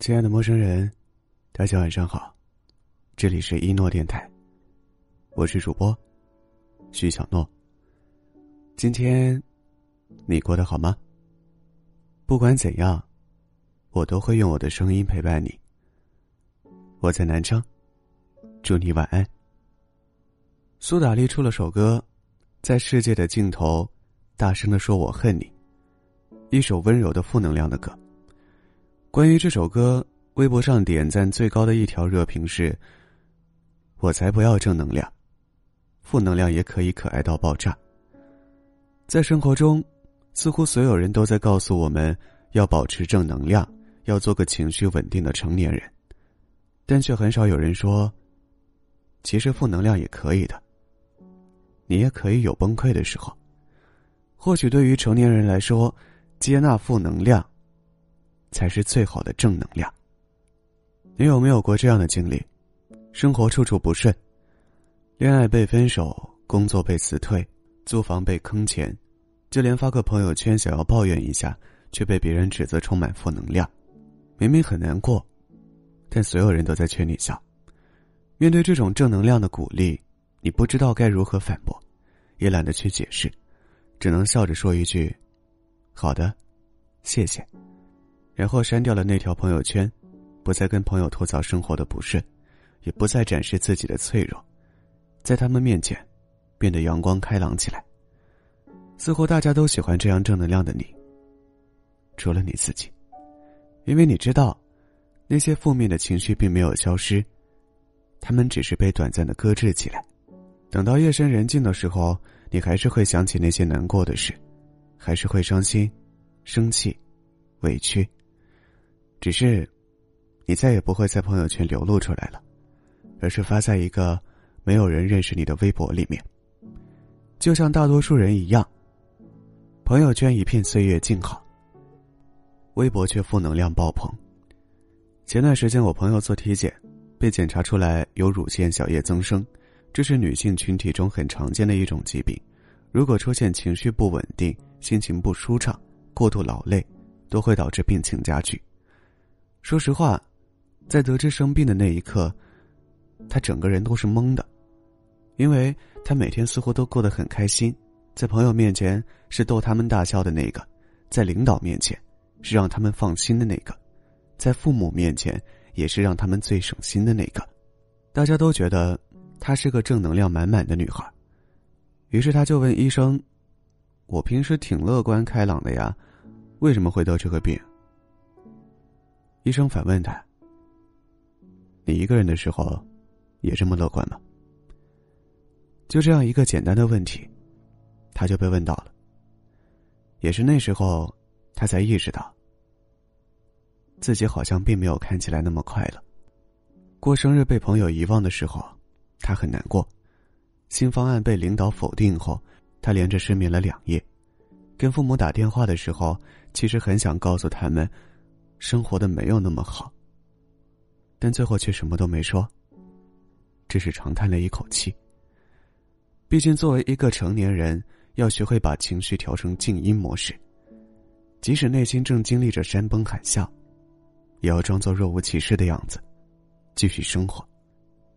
亲爱的陌生人，大家晚上好，这里是一诺电台，我是主播徐小诺。今天你过得好吗？不管怎样，我都会用我的声音陪伴你。我在南昌，祝你晚安。苏打绿出了首歌，在世界的尽头，大声的说我恨你，一首温柔的负能量的歌。关于这首歌，微博上点赞最高的一条热评是：“我才不要正能量，负能量也可以可爱到爆炸。”在生活中，似乎所有人都在告诉我们要保持正能量，要做个情绪稳定的成年人，但却很少有人说：“其实负能量也可以的，你也可以有崩溃的时候。”或许对于成年人来说，接纳负能量。才是最好的正能量。你有没有过这样的经历？生活处处不顺，恋爱被分手，工作被辞退，租房被坑钱，就连发个朋友圈想要抱怨一下，却被别人指责充满负能量。明明很难过，但所有人都在劝你笑。面对这种正能量的鼓励，你不知道该如何反驳，也懒得去解释，只能笑着说一句：“好的，谢谢。”然后删掉了那条朋友圈，不再跟朋友吐槽生活的不顺，也不再展示自己的脆弱，在他们面前，变得阳光开朗起来。似乎大家都喜欢这样正能量的你，除了你自己，因为你知道，那些负面的情绪并没有消失，他们只是被短暂的搁置起来。等到夜深人静的时候，你还是会想起那些难过的事，还是会伤心、生气、委屈。只是，你再也不会在朋友圈流露出来了，而是发在一个没有人认识你的微博里面。就像大多数人一样，朋友圈一片岁月静好，微博却负能量爆棚。前段时间我朋友做体检，被检查出来有乳腺小叶增生，这是女性群体中很常见的一种疾病。如果出现情绪不稳定、心情不舒畅、过度劳累，都会导致病情加剧。说实话，在得知生病的那一刻，他整个人都是懵的，因为他每天似乎都过得很开心，在朋友面前是逗他们大笑的那个，在领导面前是让他们放心的那个，在父母面前也是让他们最省心的那个，大家都觉得她是个正能量满满的女孩，于是他就问医生：“我平时挺乐观开朗的呀，为什么会得这个病？”医生反问他：“你一个人的时候，也这么乐观吗？”就这样一个简单的问题，他就被问到了。也是那时候，他才意识到，自己好像并没有看起来那么快乐。过生日被朋友遗忘的时候，他很难过；新方案被领导否定后，他连着失眠了两夜；跟父母打电话的时候，其实很想告诉他们。生活的没有那么好，但最后却什么都没说，只是长叹了一口气。毕竟，作为一个成年人，要学会把情绪调成静音模式，即使内心正经历着山崩海啸，也要装作若无其事的样子，继续生活。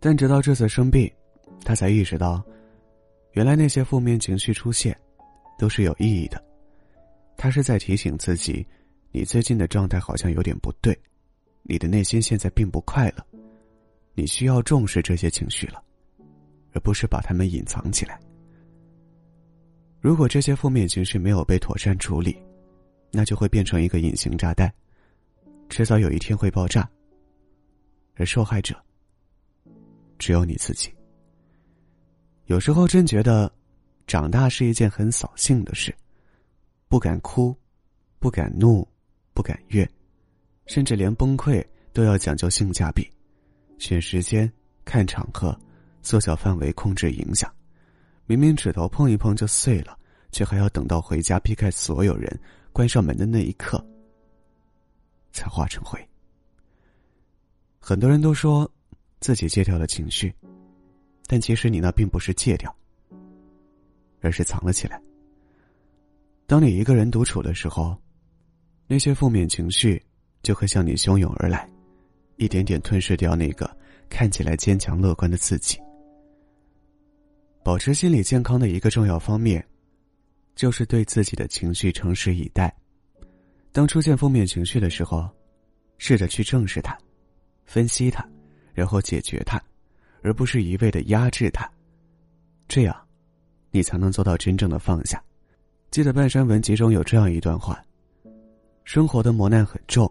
但直到这次生病，他才意识到，原来那些负面情绪出现，都是有意义的。他是在提醒自己。你最近的状态好像有点不对，你的内心现在并不快乐，你需要重视这些情绪了，而不是把它们隐藏起来。如果这些负面情绪没有被妥善处理，那就会变成一个隐形炸弹，迟早有一天会爆炸。而受害者只有你自己。有时候真觉得，长大是一件很扫兴的事，不敢哭，不敢怒。不敢越，甚至连崩溃都要讲究性价比，选时间、看场合、缩小范围、控制影响。明明指头碰一碰就碎了，却还要等到回家避开所有人、关上门的那一刻，才化成灰。很多人都说自己戒掉了情绪，但其实你那并不是戒掉，而是藏了起来。当你一个人独处的时候。那些负面情绪就会向你汹涌而来。一点点吞噬掉那个看起来坚强乐观的自己。保持心理健康的一个重要方面，就是对自己的情绪诚实以待。当出现负面情绪的时候，试着去正视它，分析它，然后解决它，而不是一味的压制它。这样，你才能做到真正的放下。记得《半山文集》中有这样一段话：“生活的磨难很重，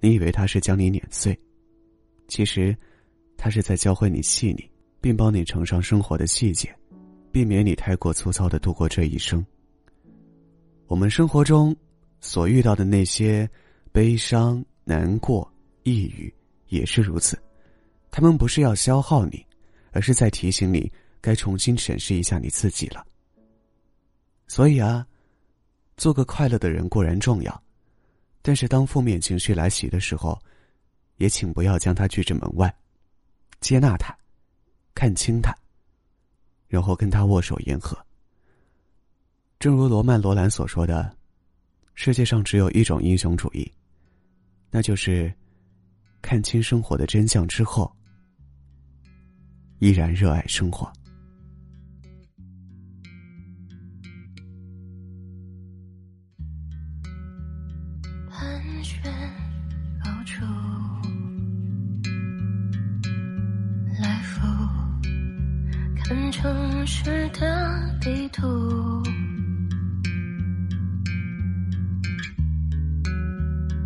你以为他是将你碾碎，其实，他是在教会你细腻。”并帮你承上生活的细节，避免你太过粗糙的度过这一生。我们生活中所遇到的那些悲伤、难过、抑郁，也是如此。他们不是要消耗你，而是在提醒你该重新审视一下你自己了。所以啊，做个快乐的人固然重要，但是当负面情绪来袭的时候，也请不要将它拒之门外，接纳它。看清他，然后跟他握手言和。正如罗曼·罗兰所说的：“世界上只有一种英雄主义，那就是看清生活的真相之后，依然热爱生活。”看城市的地图，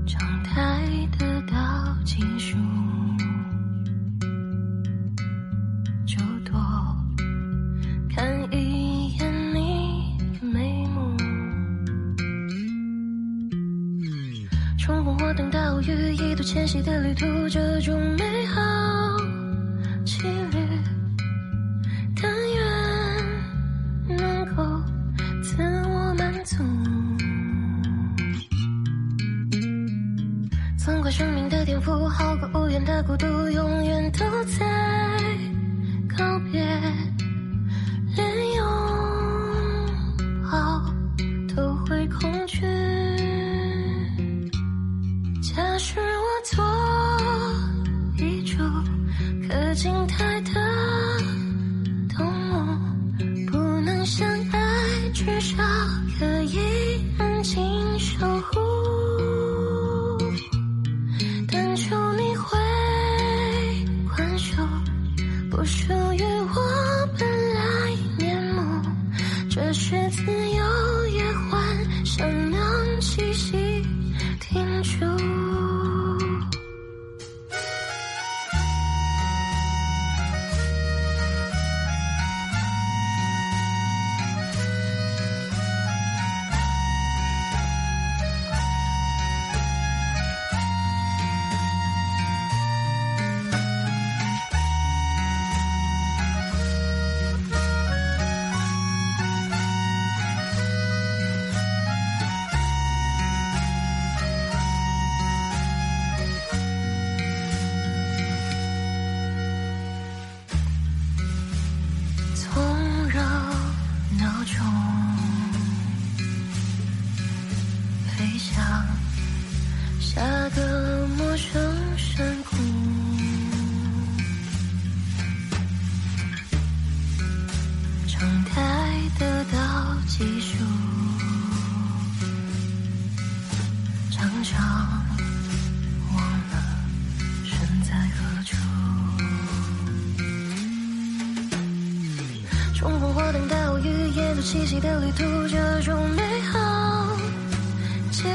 常态的倒计数，就多看一眼你的眉目。冲锋或等到雨，一度迁徙的旅途，这种美好生命的颠覆，好过无言的孤独，永远都在告别，连拥抱都会恐惧。假使我做一株可静态的 Patreon. 等待我与夜途栖息的旅途，这种美好，几率，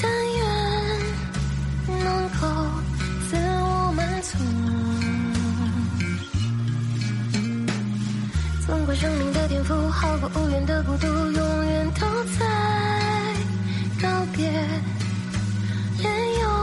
但愿能够自我满足。纵观生命的颠覆，好过无缘的孤独，永远都在告别，也有。